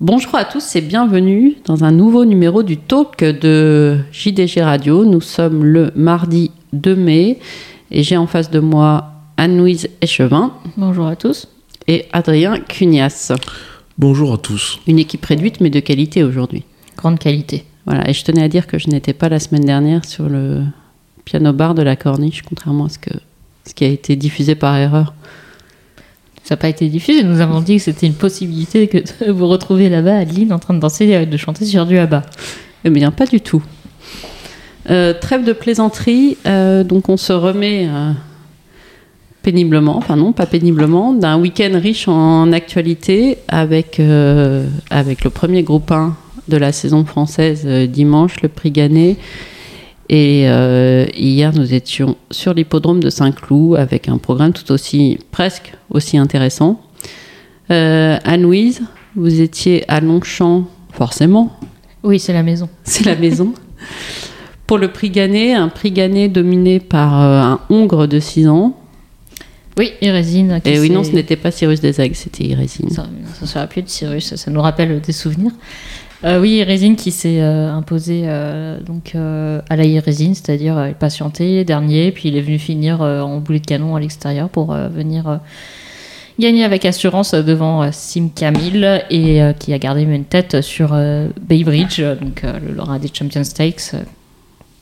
Bonjour à tous et bienvenue dans un nouveau numéro du talk de JDG Radio. Nous sommes le mardi 2 mai et j'ai en face de moi Anne-Louise Échevin. Bonjour à tous. Et Adrien Cunias. Bonjour à tous. Une équipe réduite mais de qualité aujourd'hui. Grande qualité. Voilà, et je tenais à dire que je n'étais pas la semaine dernière sur le piano bar de la Corniche, contrairement à ce, que, ce qui a été diffusé par erreur. Ça n'a pas été diffusé, nous avons dit que c'était une possibilité que de vous retrouver là-bas, Adeline, en train de danser, euh, de chanter sur du Abba. Eh bien, pas du tout. Euh, trêve de plaisanterie, euh, donc on se remet péniblement, enfin non, pas péniblement, d'un week-end riche en actualité avec, avec le premier groupe 1 de la saison française dimanche, le prix Gannet. Et hier, nous étions sur l'hippodrome de Saint-Cloud avec un programme tout aussi, presque aussi intéressant. Euh, Anne-Louise, vous étiez à Longchamp, forcément. Oui, c'est la maison. C'est la maison. Pour le prix Gannet, un prix Gannet dominé par euh, un Hongre de 6 ans. Oui, Irésine. Et oui, non, ce n'était pas Cyrus des Aigues, c'était Irésine. Ça, ça se rappelle de Cyrus, ça nous rappelle des souvenirs. Euh, oui, Irésine qui s'est euh, imposé donc à la Irésine, c'est-à-dire il patienté dernier, puis il est venu finir en boulet de canon à l'extérieur pour venir gagné avec assurance devant euh, Sim Camille et euh, qui a gardé une tête sur euh, Baybridge, donc le Laura des Champion Stakes,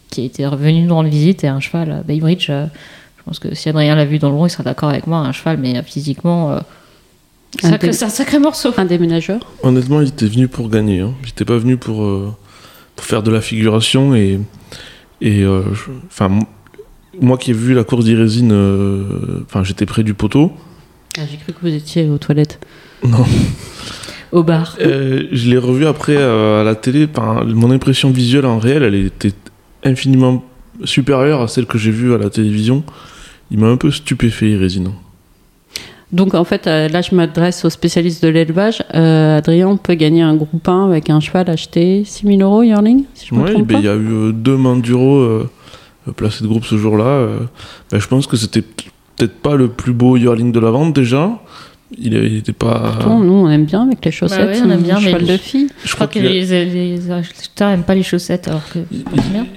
qui été revenu nous rendre visite et un cheval, Baybridge. je pense que si Adrien l'a vu dans le rond, il sera d'accord avec moi. Un cheval, mais physiquement, c'est un, sacré morceau. Un déménageur Honnêtement, il était venu pour gagner. Hein. J'étais pas venu pour, pour, faire de la figuration et. et enfin, moi qui ai vu la course d'Irésine, enfin, j'étais près du poteau. Ah, j'ai cru que vous étiez aux toilettes. Non. Au bar. Euh, je l'ai revu après euh, à la télé. mon impression visuelle en réel, elle était infiniment supérieure à celle que j'ai vue à la télévision. Il m'a un peu stupéfait, Résine. Donc en fait, euh, là je m'adresse aux spécialistes de l'élevage. Adrien, peut gagner un groupe 1 avec un cheval acheté 6000 euros, Yearling si Oui, ben, il y a eu deux Manduro placés de groupe ce jour-là. Ben, je pense que c'était peut-être pas le plus beau yearling de la vente déjà. Il était pas. Pourtant, nous, on aime bien avec les chaussettes. Bah on aime bien, mais de filles. Je, crois, que les, les, acheteurs n'aiment pas les chaussettes, alors que.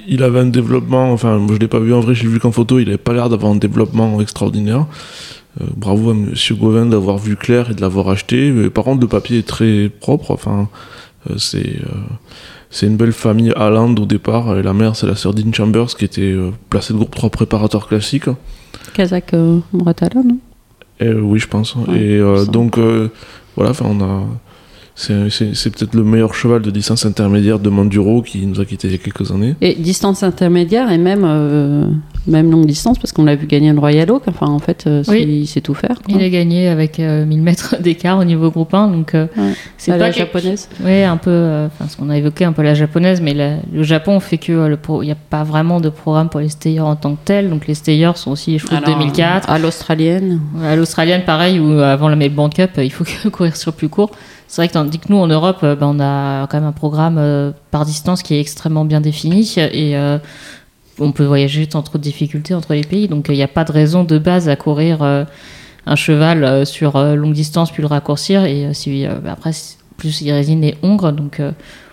Il, avait un développement, enfin, je l'ai pas vu en vrai, je l'ai vu qu'en photo, il avait pas l'air d'avoir un développement extraordinaire. Euh, bravo à Monsieur Gauvin d'avoir vu clair et de l'avoir acheté. Mais, par contre, le papier est très propre. Enfin, euh, c'est euh, c'est une belle famille Land au départ. Et la mère, c'est la sœur Dean Chambers qui était placée de groupe 3 préparateur classique. Kazakh Muratala, non? Euh, Oui, je pense. et donc, voilà, on a c'est peut-être le meilleur cheval de distance intermédiaire de Manduro qui nous a quitté il y a quelques années. Et distance intermédiaire et même, même longue distance, parce qu'on l'a vu gagner le Royal Oak. Enfin, en fait, euh, il sait tout faire. Il a gagné avec 1000 euh, mètres d'écart au niveau groupe 1. Donc, c'est pas la japonaise Oui, un peu. Enfin, ce qu'on a évoqué un peu la japonaise, mais le Japon fait que il n'y a pas vraiment de programme pour les stayers en tant que tel. Donc, les stayers sont aussi les chevaux de 2004. À l'australienne À l'australienne, pareil, ou avant la Melbourne Cup, il faut courir sur plus court. C'est vrai que tandis que nous, en Europe, euh, ben, on a quand même un programme euh, par distance qui est extrêmement bien défini et euh, on peut voyager sans trop de difficultés entre les pays. Donc il n'y a pas de raison de base à courir un cheval sur longue distance puis le raccourcir. Et si, ben, après, plus il résine les hongres, donc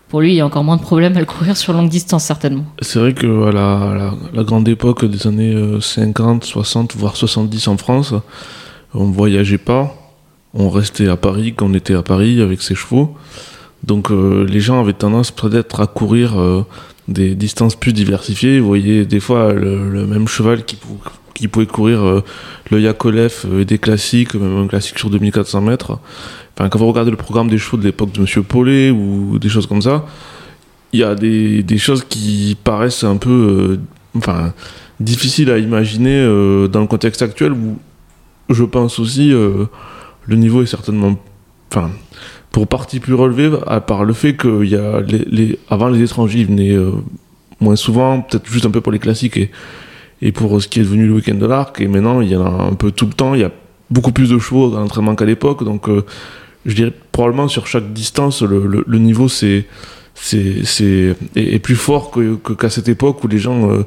pour lui, il y a encore moins de problèmes à le courir sur longue distance, certainement. C'est vrai que la, grande époque des années 50, 60, voire 70 en France, on ne voyageait pas on restait à Paris quand on était à Paris avec ses chevaux. Donc euh, les gens avaient tendance peut-être à courir euh, des distances plus diversifiées. Vous voyez des fois le, même cheval qui, pouvait courir euh, le Yakolev et des classiques, même un classique sur 2400 mètres. Enfin, quand vous regardez le programme des chevaux de l'époque de Monsieur Paulet ou des choses comme ça, il y a des, choses qui paraissent un peu enfin, difficiles à imaginer dans le contexte actuel où je pense aussi le niveau est certainement. Enfin, pour partie plus relevée, à part le fait que y a les, avant les étrangers venaient euh, moins souvent, peut-être juste un peu pour les classiques et, pour ce qui est devenu le week-end de l'arc, et maintenant il y en a un peu tout le temps, il y a beaucoup plus de chevaux dans l'entraînement qu'à l'époque, donc euh, je dirais probablement sur chaque distance, le, niveau c'est, c'est, c'est, est, plus fort qu'à cette époque où les gens euh,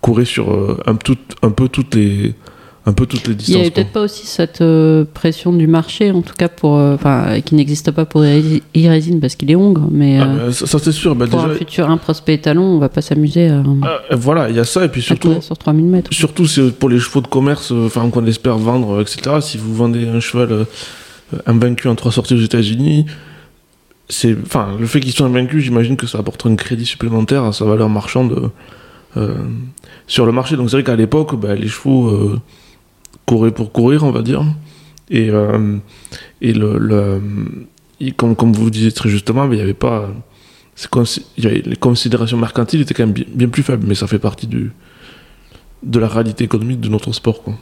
couraient sur un peu toutes les un peu toutes les Il distances. n'y avait peut-être pas aussi cette euh, pression du marché, en tout cas pour, euh, qui n'existe pas pour e parce qu'il est hongre, mais Ah, euh, ça, ça, c'est sûr. Bah, pour déjà, un futur un prospect étalon, on va pas s'amuser à, euh, voilà, il y a ça et puis surtout, sur 3000 mètres. surtout c'est pour les chevaux de commerce, enfin qu'on espère vendre, etc. Si vous vendez un cheval invaincu en trois sorties aux États-Unis, c'est, enfin, le fait qu'ils soient invaincus, j'imagine que ça apportera un crédit supplémentaire à sa valeur marchande sur le marché. Donc c'est vrai qu'à l'époque, bah, les chevaux couraient pour courir, on va dire, et euh, et le, le- et comme comme vous le disiez très justement, mais il y avait pas y avait- les considérations mercantiles étaient quand même bien, bien plus faibles, mais ça fait partie du, de la réalité économique de notre sport. Quoi.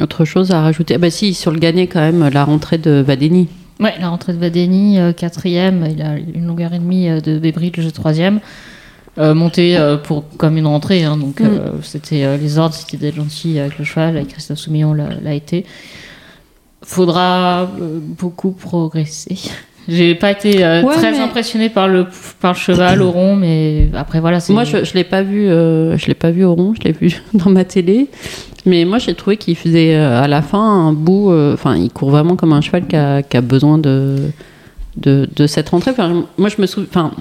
Autre chose à rajouter? Ah Bah si, sur le gagné quand même, la rentrée de Vadeni. Ouais, la rentrée de Vadeni, euh, quatrième, il a une longueur et demie euh, de Bébridge, troisième. Euh, monté euh, pour comme une rentrée, hein, donc Mm. euh, c'était euh, les ordres, c'était d'être gentil avec le cheval, avec Christophe Soumillon l'a été. Faudra beaucoup progresser. J'ai pas été Ouais, très mais- impressionnée par le par le cheval au rond, mais après voilà, Moi, je, je l'ai pas vu, je l'ai pas vu au rond, je l'ai vu dans ma télé. Mais moi, j'ai trouvé qu'il faisait à la fin un bout. Enfin, il court vraiment comme un cheval qui a, qui a besoin de, de, de cette rentrée. Enfin, moi, je me souviens. Enfin,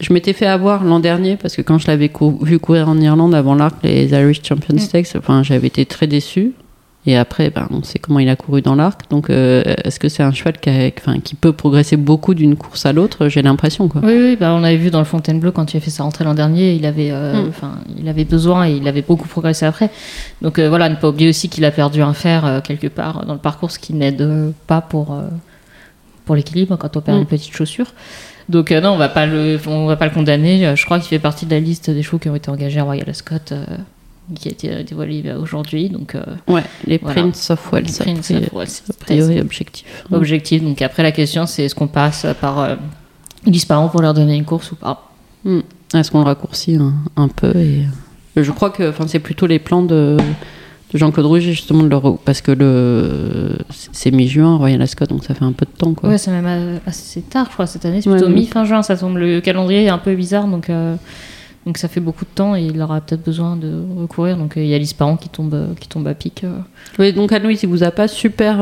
je m'étais fait avoir l'an dernier parce que quand je l'avais cou- vu courir en Irlande avant l'arc, les Irish Champion Mm. Stakes, enfin, j'avais été très déçue. Et après, ben, on sait comment il a couru dans l'arc. Donc, euh, est-ce que c'est un cheval qui, a- enfin, qui peut progresser beaucoup d'une course à l'autre? J'ai l'impression, quoi. Oui, oui, bah on avait vu dans le Fontainebleau quand il a fait sa rentrée l'an dernier, il avait, euh, Mm. il avait besoin et il avait beaucoup progressé après. Donc euh, voilà, ne pas oublier aussi qu'il a perdu un fer euh, quelque part dans le parcours, ce qui n'aide pas pour, pour l'équilibre quand on perd Mm. une petite chaussure. Donc euh, non, on va pas le, on va pas le condamner. Euh, Je crois qu'il fait partie de la liste des chevaux qui ont été engagés à Royal Ascot, euh, qui a été dévoilée euh, aujourd'hui. Donc euh, Ouais, les Voilà. Prince of Wales. Prince of Wales, objectif. objectif. Donc après la question, c'est est-ce qu'on passe par euh, disparant pour leur donner une course ou pas? Est-ce qu'on raccourcit un, un peu et... Je crois que enfin, c'est plutôt les plans de, de Jean-Claude Rouget, justement, de parce que le... c'est mi-juin, Royal Ascot, donc ça fait un peu de temps. Quoi. Ouais, c'est même assez tard, je crois, cette année. C'est plutôt ouais. mi-fin juin, ça tombe. Le calendrier est un peu bizarre, donc, euh, donc ça fait beaucoup de temps et il aura peut-être besoin de recourir. Donc euh, il y a l'Isparan qui tombe, euh, qui tombe à pic. euh. Oui, donc Anne-Louise, il vous a pas super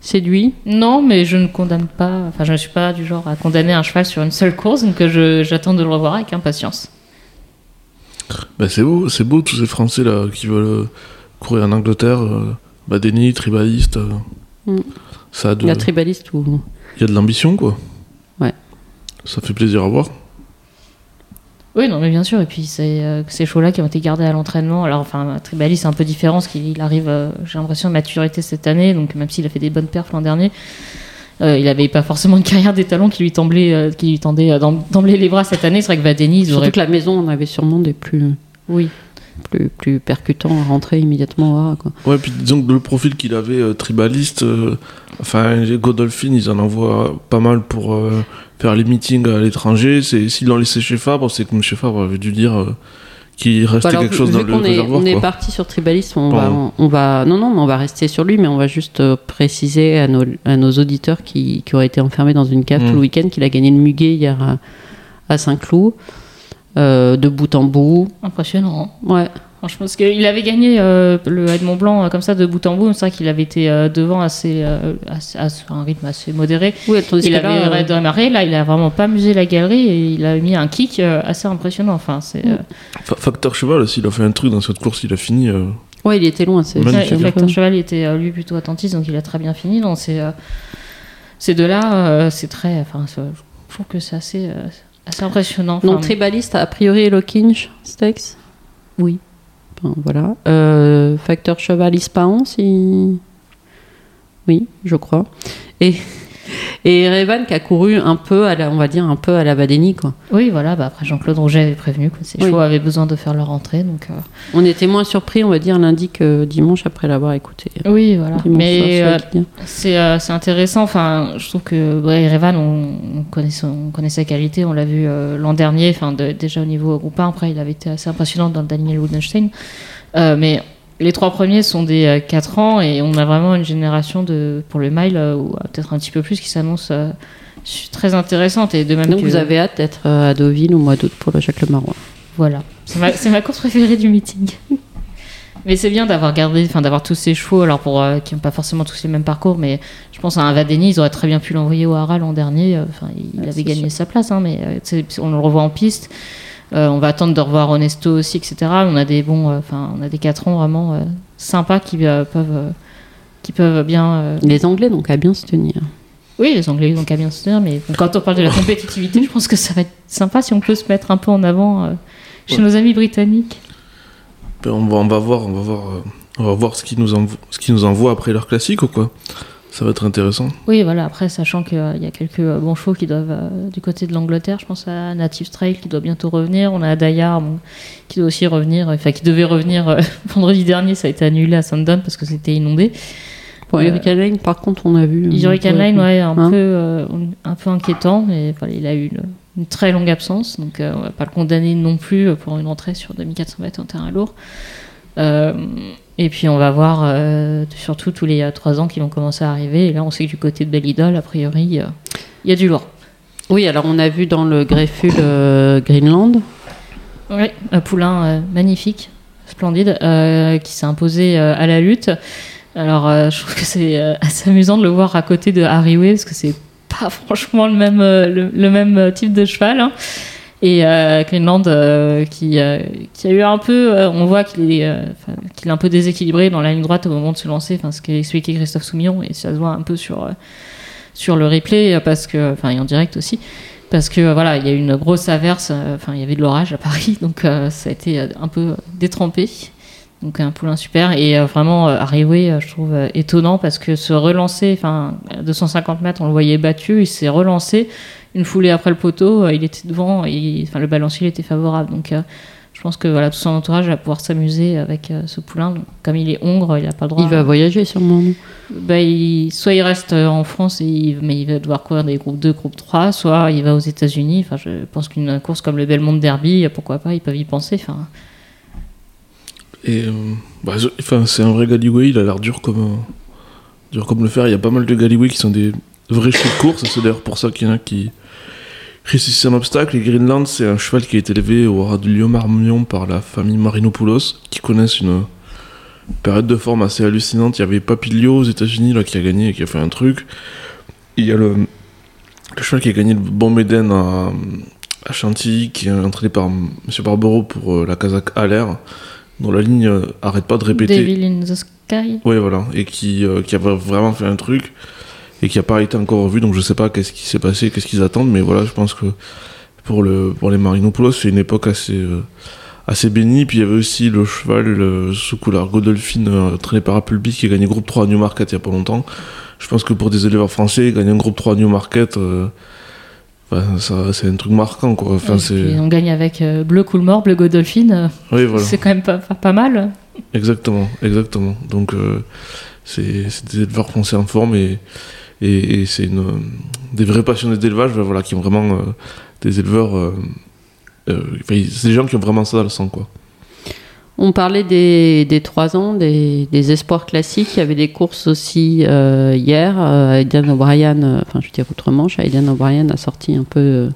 séduit? Non, mais je ne condamne pas, enfin je ne suis pas du genre à condamner un cheval sur une seule course, donc j'attends de le revoir avec impatience. Bah, c'est beau, c'est beau tous ces Français là qui veulent euh, courir en Angleterre, euh, Badeni, tribaliste. euh, Mm. ça a de, La tribaliste ou... il y a de l'ambition quoi. Ouais. Ça fait plaisir à voir. Oui, non, mais bien sûr. Et puis c'est euh, ces chevaux-là qui ont été gardés à l'entraînement. Alors, enfin, Tribali, c'est un peu différent parce qu'il il arrive, euh, j'ai l'impression, à maturité cette année. Donc, même s'il a fait des bonnes perfs l'an dernier, euh, il n'avait pas forcément une carrière d'étalon qui lui tendait, euh, qui lui tendait euh, d'emblée les bras cette année. C'est vrai que Vadeni, ils Surtout auraient. que la maison, on avait sûrement des plus, Oui. plus, plus percutants à rentrer immédiatement quoi. Ouais, puis disons que le profil qu'il avait euh, tribaliste, euh, enfin les Godolphin, ils en envoient pas mal pour euh, faire les meetings à l'étranger. C'est s'ils l'ont laissé chez Fabre, c'est comme chez Fabre avait dû dire qu'il restait Alors, quelque vu- chose vu dans le qu'on est, réservoir. on est parti sur Tribaliste, on va, on va, non, non, mais on va rester sur lui, mais on va juste euh, préciser à nos, à nos auditeurs qui, qui auraient été enfermés dans une cave Mm. tout le week-end qu'il a gagné le muguet hier à, à Saint-Cloud, euh, de bout en bout. Impressionnant. Ouais. Franchement, parce qu'il avait gagné euh, le Edmond Blanc euh, comme ça de bout en bout. C'est vrai qu'il avait été euh, devant assez, euh, assez- à un rythme assez modéré. Oui, tandis Il avait là, euh, démarré, là, il a vraiment pas amusé la galerie et il a mis un kick euh, assez impressionnant. Enfin, c'est. euh, Fa- Facteur cheval aussi, il a fait un truc dans cette course, il a fini. euh, ouais, il était loin. C'est Facteur Cheval était euh, lui plutôt attentiste, donc il a très bien fini. Donc c'est euh, ces deux-là, euh, c'est très. Enfin, c'est- je trouve que c'est assez, euh, assez impressionnant. Donc Enfin, Tribaliste, a priori, Lokinge, Steaks Oui. Voilà. Euh, facteur cheval Ispahan, si. Oui, je crois. Et, et Revan qui a couru un peu, à la, on va dire, un peu à la Vadeni, quoi. Oui, voilà. Bah, après, Jean-Claude Rouget avait prévenu que ces Oui. chevaux avaient besoin de faire leur entrée. Donc, euh, On était moins surpris, on va dire, lundi que dimanche après l'avoir écouté. oui, voilà. Dimanche Mais euh, c'est euh, c'est intéressant. Enfin, je trouve que ouais, Revan, on, on connaît son- on connaît sa qualité. On l'a vu l'an dernier. Enfin, de- déjà au niveau groupe 1. Après, il avait été assez impressionnant dans le Daniel Woodenstein. Mais les trois premiers sont des euh, 4 ans et on a vraiment une génération de pour le mile euh, ou euh, peut-être un petit peu plus qui s'annonce euh, très intéressante et de même Donc que- vous avez hâte d'être euh, à Deauville au mois d'août pour le Jacques Le Marois. voilà c'est ma, course préférée du meeting Mais c'est bien d'avoir gardé, enfin d'avoir tous ces chevaux, alors pour euh, qui n'ont pas forcément tous les mêmes parcours, mais je pense à un Vadeni, ils auraient très bien pu l'envoyer au Haras l'an dernier. euh, Enfin, il Ouais, avait gagné sûr. sa place, hein, mais euh, on le revoit en piste. Euh, on va attendre de revoir Onesto aussi, etc. On a des bons, euh, enfin, on a des catrons vraiment euh, sympas qui euh, peuvent, euh, qui peuvent bien. euh, Les Anglais n'ont qu'à bien se tenir. Oui, les Anglais ont qu'à bien se tenir, mais quand on parle de la compétitivité, je pense que ça va être sympa si on peut se mettre un peu en avant euh, chez Ouais. nos amis britanniques. Ben, on, va, on va voir, on va voir, euh, on va voir ce qu'ils nous, envo- ce qu'ils nous envoient après leur classique ou quoi? Ça va être intéressant. Oui, voilà, après, sachant qu'il y a quelques euh, bons chevaux qui doivent euh, du côté de l'Angleterre, je pense à Native Trail qui doit bientôt revenir, on a Dayar bon, qui doit aussi revenir, enfin qui devait revenir euh, vendredi dernier, ça a été annulé à Sundown parce que c'était inondé. Pour Euh, Hurricane Lane, par contre, on a vu. euh, Hurricane Line, ouais, un, Hein peu, euh, un peu inquiétant, mais voilà, il a eu une, une très longue absence, donc euh, on va pas le condamner non plus pour une entrée sur 2400 mètres en terrain lourd. Euh, et puis on va voir euh, surtout tous les 3 ans qui vont commencer à arriver, et là on sait que du côté de Belle-Idole, a priori, euh, il y a du lourd. Oui, alors on a vu dans le Grefful euh, Greenland. Oui, un poulain euh, magnifique, splendide, euh, qui s'est imposé euh, à la lutte. Alors, euh, je trouve que c'est euh, assez amusant de le voir à côté de Harry Way, parce que c'est pas franchement le même, euh, le, le même euh, type de cheval. hein. Et euh, Greenland, euh, qui, euh, qui a eu un peu, euh, on voit qu'il est, un peu déséquilibré dans la ligne droite au moment de se lancer, enfin, ce qu'a expliqué Christophe Soumillon, et ça se voit un peu sur, sur le replay, parce que, et en direct aussi parce que voilà, il y a eu une grosse averse, enfin il y avait de l'orage à Paris, donc ça a été un peu détrempé. Donc un poulain super et vraiment arrivé, je trouve étonnant parce que se relancer, enfin à 250 mètres, on le voyait battu, il s'est relancé une foulée après le poteau, euh, il était devant, et, enfin le balancier était favorable. Donc euh, je pense que voilà tout son entourage va pouvoir s'amuser avec euh, ce poulain. Donc, comme il est hongre, il n'a pas le droit. Il va voyager sûrement. Bah, il- soit il reste en France, et il- mais il va devoir courir des groupes 2, groupe 3, soit il va aux États-Unis. Enfin, je pense qu'une course comme le Belmont Derby, pourquoi pas, ils peuvent y penser. Enfin, Et euh, bah, je- enfin, c'est un vrai Galloway, il a l'air dur comme, euh, dur comme le fer. Il y a pas mal de Galloway qui sont des vrais chevaux de course, c'est d'ailleurs pour ça qu'il y en a qui réussissent un obstacle. Et Greenland, c'est un cheval qui a été élevé au ras du lion marmion par la famille Marinopoulos, qui connaissent une période de forme assez hallucinante. Il y avait Papilio aux États-Unis là, qui a gagné et qui a fait un truc. Il y a le, le cheval qui a gagné le Bon Méden à, à Chantilly, qui est entraîné par M. Barbero pour euh, la Kazakh Aller, dont la ligne euh, arrête pas de répéter. Devil in the Sky. Oui, voilà. Et qui, euh, qui a vraiment fait un truc et qui a pas été encore revu. Donc je sais pas qu'est-ce qui s'est passé, qu'est-ce qu'ils attendent. Mais voilà, je pense que pour, le, pour les Marinopoulos, c'est une époque assez, euh, assez bénie. Puis il y avait aussi le cheval sous couleur Godolphin, euh, traîné par Appleby, qui a gagné groupe 3 à Newmarket il y a pas longtemps. Je pense que pour des éleveurs français, gagner un groupe 3 à Newmarket, euh, ça, c'est un truc marquant. Quoi. Enfin, c'est... on gagne avec Bleu Coolmore, Bleu Godolphin. Oui, voilà. C'est quand même pas, pas, pas mal. Exactement, exactement. Donc c'est c'est des éleveurs français en forme et, et, c'est des vrais passionnés d'élevage ben voilà, qui ont vraiment euh, des éleveurs. euh, euh, c'est des gens qui ont vraiment ça dans le sang. Quoi. On parlait des, des 3 ans, des, espoirs classiques. Il y avait des courses aussi hier. Euh, Aidan O'Brien, enfin je veux dire autrement, Aidan O'Brien a sorti un peu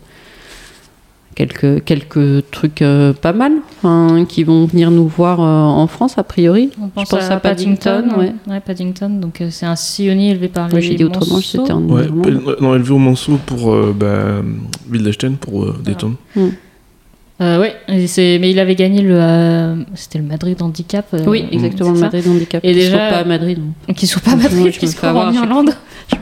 quelques, quelques trucs euh, pas mal enfin, qui vont venir nous voir euh, en France a priori. On pense, pense à, à Paddington, Paddington. ouais. Paddington. Donc euh, c'est un sillonnier élevé par les j'ai dit autrement, Monceaux. c'était en Ouais, Irlande. euh, non, élevé au Monceau pour Wildestein, pour euh, Dayton. Euh, c'est- mais il avait gagné le, euh, c'était le Madrid Handicap. euh, Oui, exactement, le Madrid Handicap. Et qui déjà- pas à Madrid. Qui sont pas Ouais, Madrid, je qui se en à Irlande. Je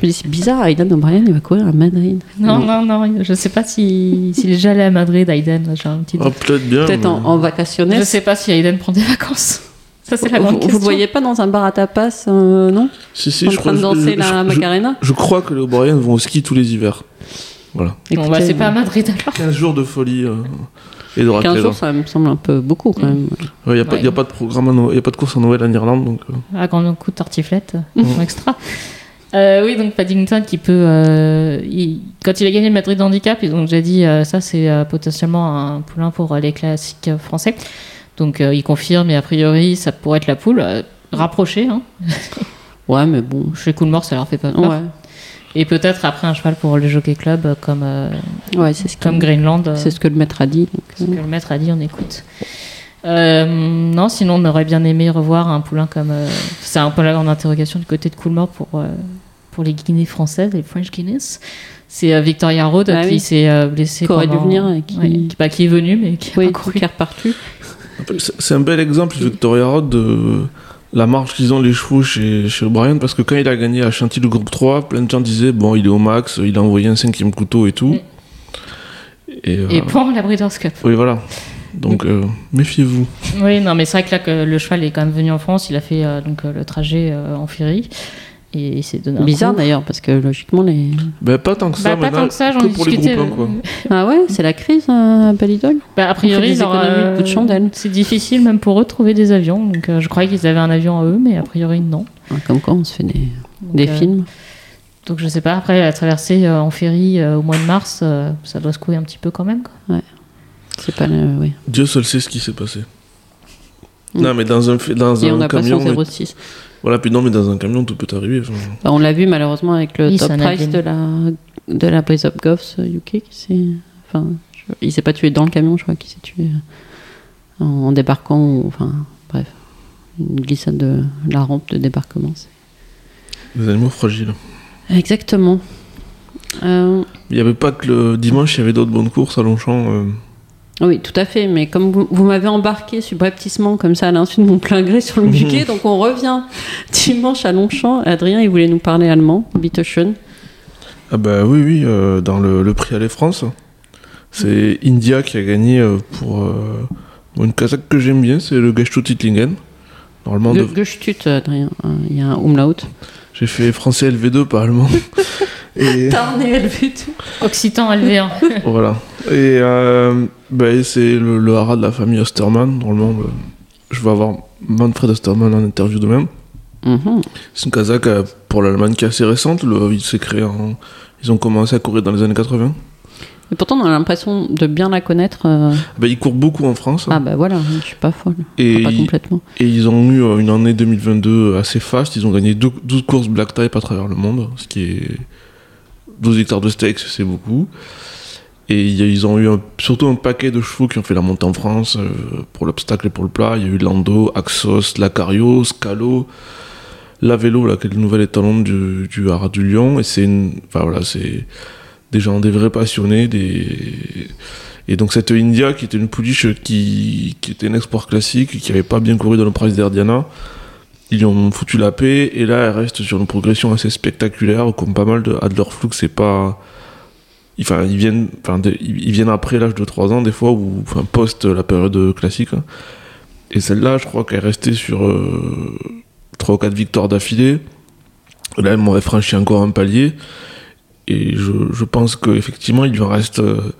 me dis, c'est bizarre, Aidan O'Brien, il va courir à Madrid. Non, non, non, je sais pas si s'il est déjà allé à Madrid, Aiden. J'ai un petit Ah, doute. peut-être bien. Peut-être en, en Je vacationnaire. sais pas si Aiden prend des vacances. Ça, c'est la Vous, grande vous question. le voyez pas dans un bar à tapas, euh, non? Si, si, En je train crois de je- danser je- la je- Macarena? Je crois que les O'Brien vont au ski tous les hivers. Voilà. Bon, bah, c'est pas à Madrid alors. 15 jours de folie euh, et de 15 raclette. jours, ça me semble un peu beaucoup quand même. Il n'y a, pas- Ouais. y a pas de programme, à Noël- y a pas de course à Noël en Irlande, donc euh, À grand coup de tartiflette, euh, en extra. Euh, oui, donc Paddington qui peut. euh, il- quand il a gagné le Madrid Handicap, ils ont déjà dit euh, ça, c'est euh, potentiellement un poulain pour les classiques français. Donc il confirme, et a priori, ça pourrait être la poule. rapprochée, hein. Ouais, mais bon. Chez Coolmore, ça leur fait pas peur. Ouais, Et peut-être après un cheval pour le Jockey Club, comme, ouais c'est ce, comme que- Greenland. c'est ce que le maître a dit. donc, ce que le maître a dit, on écoute. Euh, non, sinon on aurait bien aimé revoir un poulain comme. euh, c'est un peu la grande interrogation du côté de Coolmore pour, euh, pour les Guinées françaises, les French Guineas. C'est euh, Victoria Road Ah qui oui. s'est euh, blessé. Qui aurait dû venir et qui- ouais, qui, bah, qui est venu, mais qui a Oui, pas couru. qui est reparti. C'est un bel exemple, Victoria Road, de la marge qu'ils ont les chevaux chez, chez O'Brien, parce que quand il a gagné à Chantilly le groupe 3, plein de gens disaient, bon, il est au max, il a envoyé un cinquième couteau et tout. Et, euh, Et pour la Breeders' Cup. oui, voilà. Donc, euh, méfiez-vous. Oui, non, mais c'est vrai que là, que le cheval est quand même venu en France. Il a fait euh, donc le trajet euh, en ferry. Et il s'est donné un Bizarre d'ailleurs, parce que logiquement, les. Ben, pas tant que ça, Bah, pas tant que ça, j'en que ai pour les discuté. groupes 1, quoi. Ah ouais, c'est la crise euh, à Balidol Bah, a priori, leur, économies de coup de chandelle. c'est difficile même pour eux de trouver des avions. Donc, euh, je croyais qu'ils avaient un avion à eux, mais a priori, non. Ouais, Comme quoi, on se fait des, Donc, des euh, films. Donc, je sais pas. Après, la traversée euh, en ferry euh, au mois de mars, euh, ça doit secouer un petit peu quand même. quoi. C'est pas le. Oui. Dieu seul sait ce qui s'est passé. Mm. Non, mais dans un, dans Et on pas camion. mais- 06. Voilà, puis non, mais dans un camion, tout peut arriver. enfin. Bah, on l'a vu malheureusement avec le Oui, top price de la, de la Up Goffs euh, UK. Qui s'est, enfin, je- il s'est pas tué dans le camion, je crois qu'il s'est tué euh, en, en débarquant. ou- enfin, bref. Une glissade de la rampe de débarquement. c'est- Des animaux fragiles. Exactement. Euh, Il n'y avait pas que le dimanche, il y avait d'autres bonnes courses à Longchamp. euh. Oui, tout à fait. Mais comme vous, vous m'avez embarqué subrepticement comme ça à l'insu de mon plein gré sur le Buquet, donc on revient dimanche à Longchamp. Adrien, il voulait nous parler allemand, Bitte schön. Ah bah oui, oui, euh, dans le, le prix Aller France, c'est India qui a gagné euh, pour euh, une casaque que j'aime bien, c'est le Gestutitlingen. Normalement, Ge- de- Gestüt, Adrien. hein, Il y a un umlaut. j'ai fait français LV2, pas allemand. Et Tarné, elle fait tout. Occitan LV1. voilà. Et euh, bah, c'est le, le haras de la famille Ostermann. Normalement, bah, je vais avoir Manfred Ostermann en interview de même. Mhm. C'est une casaque euh, pour l'Allemagne qui est assez récente. Le, il s'est créé en... Ils ont commencé à courir dans les années 80. Et pourtant, on a l'impression de bien la connaître. euh, Bah, ils courent beaucoup en France. Ah bah voilà, je suis pas folle. et, Enfin, pas complètement. et ils ont eu euh, une année 2022 assez faste. Ils ont gagné dou- 12 courses black type à travers le monde, ce qui est 12 hectares de stakes, c'est beaucoup. Et ils ont eu surtout un paquet de chevaux qui ont fait la montée en France euh, pour l'obstacle et pour le plat. Il y a eu Lando, Axos, Lacario, Scalo, La Vélo, là, qui est le nouvel étalon du, du du Lion. Et c'est enfin, voilà, c'est des gens, des vrais passionnés. Des... Et donc cette India, qui était une pouliche qui, était un export classique, qui avait pas bien couru dans le Price d'Ardiana, ils ont foutu la paix. Et là, elle reste sur une progression assez spectaculaire, comme pas mal de Adler Flux. C'est pas enfin ils viennent enfin ils viennent après l'âge de 3 ans des fois ou enfin post la période classique hein. et celle-là je crois qu'elle est restée sur euh, 3 ou 4 victoires d'affilée. Là elle m'aurait franchi encore un palier. Et je, pense qu'effectivement il lui en reste euh,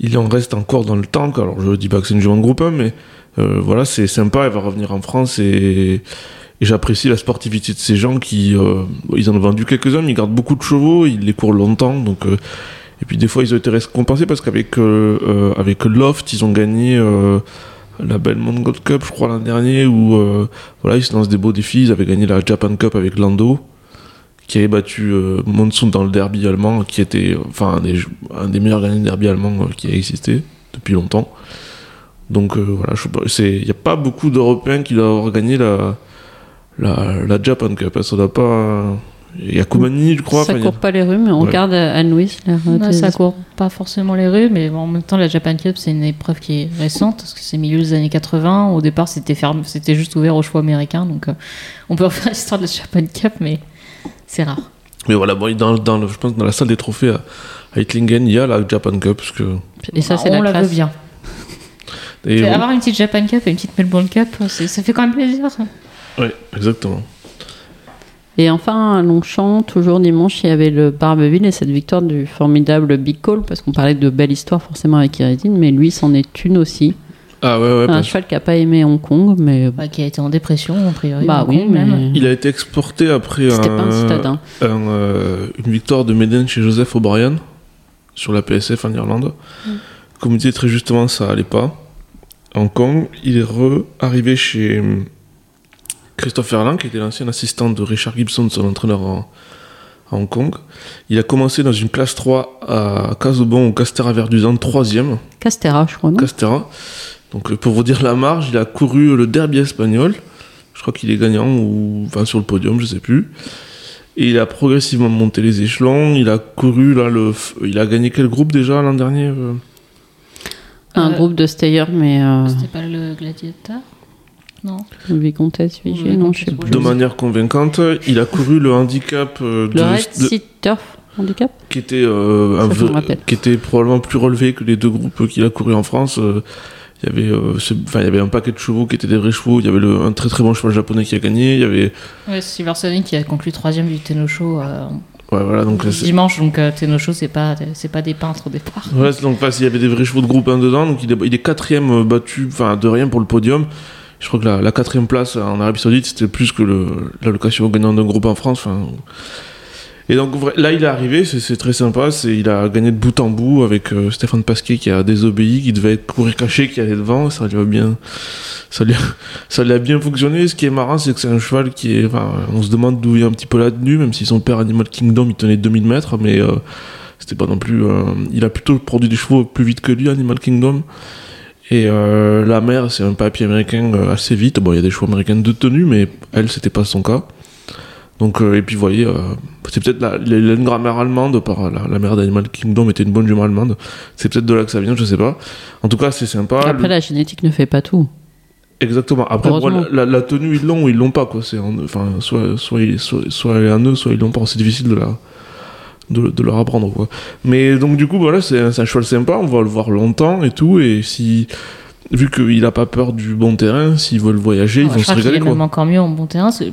il en reste encore dans le temps alors je dis pas que c'est une jument de groupe 1 mais euh, voilà c'est sympa elle va revenir en France et et j'apprécie la sportivité de ces gens qui euh, ils en ont vendu quelques-uns ils gardent beaucoup de chevaux ils les courent longtemps donc et puis des fois, ils ont été récompensés parce qu'avec euh, euh, avec Loft, ils ont gagné euh, la Belmont Gold Cup, je crois, l'an dernier, où euh, voilà, ils se lancent des beaux défis. Ils avaient gagné la Japan Cup avec Lando, qui avait battu Monsoon dans le derby allemand, qui était enfin un des, meilleurs gagnants de derby allemand qui a existé depuis longtemps. Donc voilà, il n'y a pas beaucoup d'Européens qui doivent avoir gagné la, la, la Japan Cup. hein, Ça doit pas. Il y a Koumani, je crois. ça a- court pas les rues, mais on Ouais. regarde Anne-Louise. ça désespéré. court pas forcément les rues, mais bon, en même temps, la Japan Cup, c'est une épreuve qui est récente, parce que c'est milieu des années 80. Au départ, c'était fermé, c'était juste ouvert aux chevaux américains, donc euh, on peut refaire l'histoire de la Japan Cup, mais c'est rare. Mais voilà, bon, dans, dans le- je pense que dans la salle des trophées à, à Hittlingen, il y a la Japan Cup. Parce que, Et ça, Bah, c'est on la la classe. veut bien. et Avoir une petite Japan Cup et une petite Melbourne Cup, c'est- ça fait quand même plaisir. ça. ouais, exactement. Et enfin, à Longchamp, toujours dimanche, il y avait le Barbeville et cette victoire du formidable Big Call, parce qu'on parlait de belle histoire forcément avec Iridine, mais lui, c'en est une aussi. Ah ouais, ouais. un cheval qui n'a pas aimé Hong Kong, mais Bah, qui a été en dépression, a priori. bah Hong oui, Kong, mais Il a été exporté après c'était pas un citadin. un, euh, une victoire de Méden chez Joseph O'Brien sur la PSF en Irlande. Comme il disait très justement, ça allait pas. Hong Kong, il est re arrivé chez Christophe Erlang, qui était l'ancien assistant de Richard Gibson, son entraîneur en, à Hong Kong. Il a commencé dans une classe 3 à Casobon au Castera Verduzan, troisième. Castera, je crois, non? Castera. Donc, euh, pour vous dire la marge, il a couru le derby espagnol. Je crois qu'il est gagnant, ou enfin sur le podium, je sais plus. Et il a progressivement monté les échelons. Il a couru, là, le, f- il a gagné quel groupe déjà l'an dernier euh? Un Euh, groupe de stayers, mais euh, C'était pas le gladiateur Non. Vicomtesse Vigée, Oui, non, je sais plus. De manière convaincante. Il a couru le handicap euh, de, Le Red Turf Handicap qui était euh, un rappelle. qui était probablement plus relevé que les deux groupes qu'il a couru en France. Euh, Il y avait, euh, ce- enfin, il y avait un paquet de chevaux qui étaient des vrais chevaux. Il y avait le- un très très bon cheval japonais qui a gagné. Il y avait, Ouais, Silverstone qui a conclu troisième du Tenosho euh, ouais, voilà, donc c'est- dimanche. Donc euh, Tenosho, c'est pas, c'est pas des peintres au départ. Ouais, donc il y avait des vrais chevaux de groupe 1 dedans, donc il est, il est quatrième battu, enfin de rien pour le podium. Je crois que la, la quatrième place en Arabie Saoudite c'était plus que l'allocation au gagnant d'un groupe en France. Enfin, et donc là il est arrivé, c'est, très sympa, il a gagné de bout en bout avec euh, Stéphane Pasquier qui a désobéi, qui devait courir caché, qui allait devant, ça lui a bien, ça lui, a- ça lui a bien fonctionné. Ce qui est marrant c'est que c'est un cheval qui est, on se demande d'où vient un petit peu la tenue, même si son père Animal Kingdom il tenait 2000 mètres, mais euh, c'était pas non plus. euh, il a plutôt produit des chevaux plus vite que lui, Animal Kingdom. Et euh, la mère, c'est un papier américain euh, assez vite. Bon, il y a des chevaux américains de tenue, mais elle, c'était pas son cas. Donc, euh, et puis, vous voyez, euh, c'est peut-être la, la- grammaire allemande, par la, la mère d'Animal Kingdom était une bonne jument allemande. C'est peut-être de là que ça vient, je sais pas. En tout cas, c'est sympa. Après, Le- la génétique ne fait pas tout. Exactement. Après, la, tenue, ils l'ont ou ils l'ont pas, quoi. C'est en- enfin, soit, soit, soit, soit elle est en eux, soit ils l'ont pas. C'est difficile de la, de, de leur apprendre, quoi. Mais donc, du coup, voilà, c'est un, cheval sympa. On va le voir longtemps et tout. Et si, vu qu'il a pas peur du bon terrain, s'ils veulent voyager, ils vont se régaler, quoi. même encore mieux en bon terrain. c'est-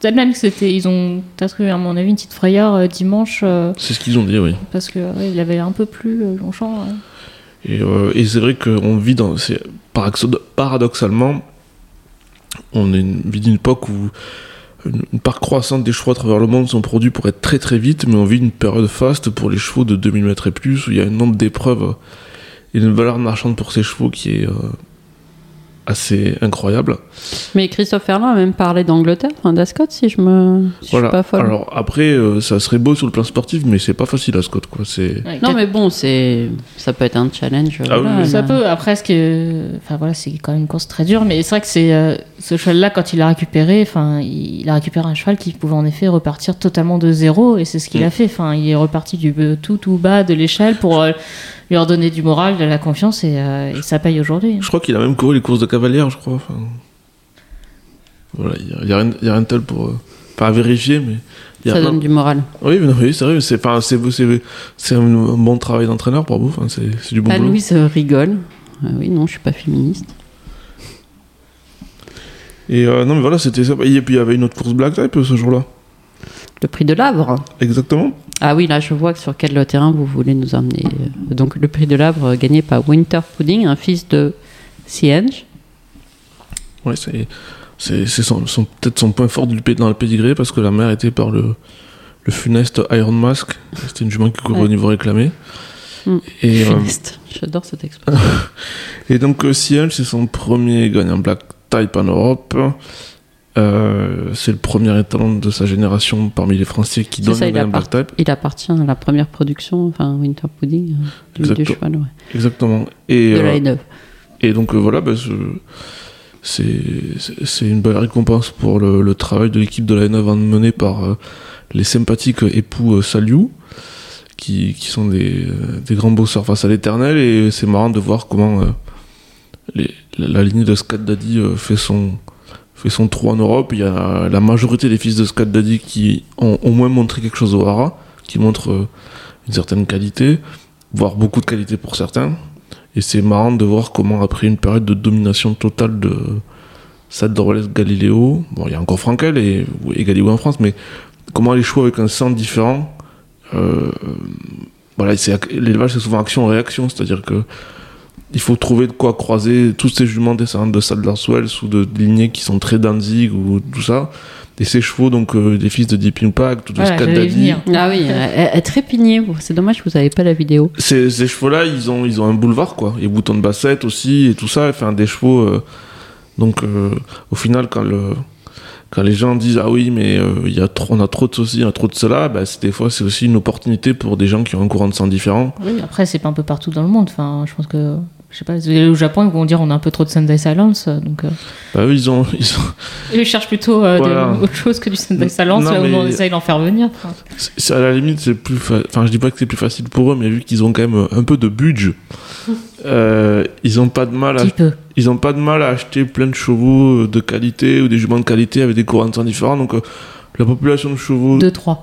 Peut-être même que c'était, ils ont peut-être eu à mon avis une petite frayeur euh, dimanche euh, C'est ce qu'ils ont dit, oui. parce que ouais, il avait un peu plus euh, Longchamp. ouais. Et, euh, et c'est vrai qu'on vit dans. Paradoxalement, on est une, vit d'une époque où une part croissante des chevaux à travers le monde sont produits pour être très très vite, mais on vit une période faste pour les chevaux de 2000 mètres et plus, où il y a un nombre d'épreuves et une valeur marchande pour ces chevaux qui est euh, assez incroyable. Mais Christophe Ferland a même parlé d'Angleterre, enfin d'Ascot, si je me si je Voilà. suis pas folle. Alors après, euh, ça serait beau sur le plan sportif, mais c'est pas facile à Scott, quoi. C'est. Ouais, non, mais bon, c'est ça peut être un challenge. Ah voilà, oui, Ça peut, après, ce que. Enfin voilà, c'est quand même une course très dure, mais c'est vrai que c'est. euh, ce cheval-là, quand il l'a récupéré, enfin, il, a récupéré un cheval qui pouvait en effet repartir totalement de zéro, et c'est ce qu'il Mm. a fait. Enfin, il est reparti du tout tout bas de l'échelle pour euh, lui redonner du moral, de la confiance, et, euh, et ça paye aujourd'hui. Je crois qu'il a même couru les courses de cavalière, je crois. Enfin, Voilà, il n'y a, rien- il y a rien de tel pour. euh, Pas à vérifier, mais. il y a Ça plein- donne du moral. Oui, mais non, oui, c'est vrai, c'est enfin, c'est c'est- c'est un, bon travail d'entraîneur pour vous, enfin, c'est du bon boulot. Anne-Louise euh, rigole. Ah oui, non, je suis pas féministe. Et euh, non, mais voilà, c'était ça. Et puis il y avait une autre course Black Type euh, ce jour-là. Le prix de l'Avre. Exactement. Ah oui, là, je vois que sur quel terrain vous voulez nous emmener. Donc, le prix de l'Avre gagné par Winter Pudding, un fils de Sienge. Ouais, c'est c'est son, son- peut-être son point fort dans le pédigré parce que la mère était par le, le funeste Iron Mask. C'était une jument qui courait Ouais. au niveau réclamé. Mm. Et, euh, Funeste. J'adore cette expression. Et donc, euh, Siege, c'est son premier gagnant Black Type en Europe. Euh, c'est le premier étalon de sa génération parmi les Français qui donne ça, le gagnant Black Type. Il appartient à la première production, enfin, Winter Pudding, euh, du, cheval, ouais. Exactement. Et, De euh, la Haie-Neuve. et donc, euh, voilà, bah, ce- c'est une belle récompense pour le, travail de l'équipe de la Haie-Neuve mené par euh, les sympathiques époux euh, Saliou, qui, sont des, euh, des grands bosseurs face à l'éternel. Et c'est marrant de voir comment la, lignée de Scat Daddy fait son fait trou en Europe. Il y a la majorité des fils de Scat Daddy qui ont au moins montré quelque chose au Hara, qui montrent une certaine qualité, voire beaucoup de qualité pour certains. Et c'est marrant de voir comment, après une période de domination totale de Sadorles Galileo, bon, il y a encore Frankel et, et Galileo en France, mais comment les choix avec un sang différent, euh, voilà, l'élevage c'est souvent action-réaction, c'est-à-dire que il faut trouver de quoi croiser tous ces juments descendants de Sadlerswells ou de lignées qui sont très Danzig ou tout ça. Et ces chevaux, donc euh, des fils de Deep Impact ou de Voilà, venir. Ah oui, elle, elle est très pignée. vous. C'est dommage que vous n'avez pas la vidéo. ces, ces chevaux-là, ils ont, ils ont un boulevard, quoi. Et Bouton de Bassette aussi, et tout ça. Enfin, des chevaux. euh, donc, euh, au final, quand, le, quand les gens disent Ah oui, mais euh, il y a trop, on a trop de ceci, on a trop de cela, bah, c'est- des fois, c'est aussi une opportunité pour des gens qui ont un courant de sang différent. Oui, après, c'est pas un peu partout dans le monde. Enfin, je pense que Je sais pas, au Japon, ils vont dire on a un peu trop de Sunday Silence. Donc, euh, Bah, eux, ils ont, ils ont- ils cherchent plutôt euh, des- autre chose que du Sunday Silence, Non, là où mais- on essaye d'en faire venir. Enfin, à la limite, c'est plus, fa- enfin, je dis pas que c'est plus facile pour eux, mais vu qu'ils ont quand même un peu de budget, euh, ils ont pas de mal à peu. ils ont pas de mal à acheter plein de chevaux euh, de qualité ou des juments de qualité avec des courants de sang différents. Donc, euh, la population de chevaux, 2-3.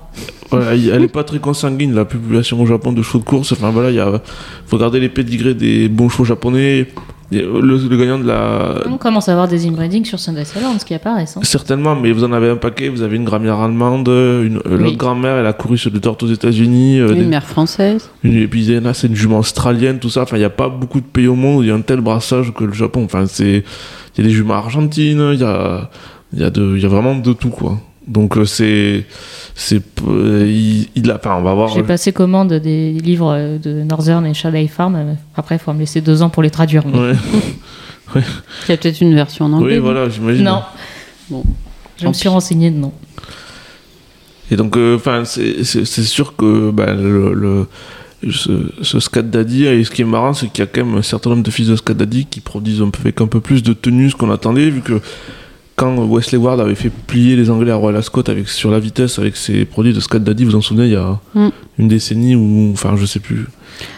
voilà, il- elle est pas très consanguine, la population au Japon de chevaux de course. Enfin, voilà, il y a, faut regarder les pédigrés des bons chevaux japonais. Euh, Le, le gagnant de la. On commence à avoir des inbreedings sur Sunday Silence qui apparaissent. hein. Certainement, mais vous en avez un paquet. Vous avez une grand-mère allemande, une, euh, Oui. l'autre grand-mère, elle a couru sur des tortes aux États-Unis. euh, des- Une mère française. Une, et puis il y en a, c'est une jument australienne, tout ça. Enfin, il n'y a pas beaucoup de pays au monde où il y a un tel brassage que le Japon. Enfin, c'est. Il y a des juments argentines, il y a, il y, a de- il y a vraiment de tout, quoi. Donc, euh, c'est. C'est. euh, il, il a. Enfin, on va voir. J'ai passé commande des livres euh, de Northern et Shadow Farm. euh, Après, il faut me laisser deux ans pour les traduire. mais- Ouais. Il y a peut-être une version en anglais. Oui, voilà, j'imagine. Non. Bon. Je me suis renseignée, non. Et donc, euh, enfin, c'est c'est- sûr que bah, le, le- ce, ce Scat Daddy, et ce qui est marrant, c'est qu'il y a quand même un certain nombre de fils de Scat Daddy qui produisent un peu, avec un peu plus de tenue ce qu'on attendait, vu que quand Wesley Ward avait fait plier les Anglais à Royal Ascot avec, sur la vitesse avec ses produits de Scat Daddy, vous en souvenez, il y a Mm. une décennie ou, enfin, je sais plus.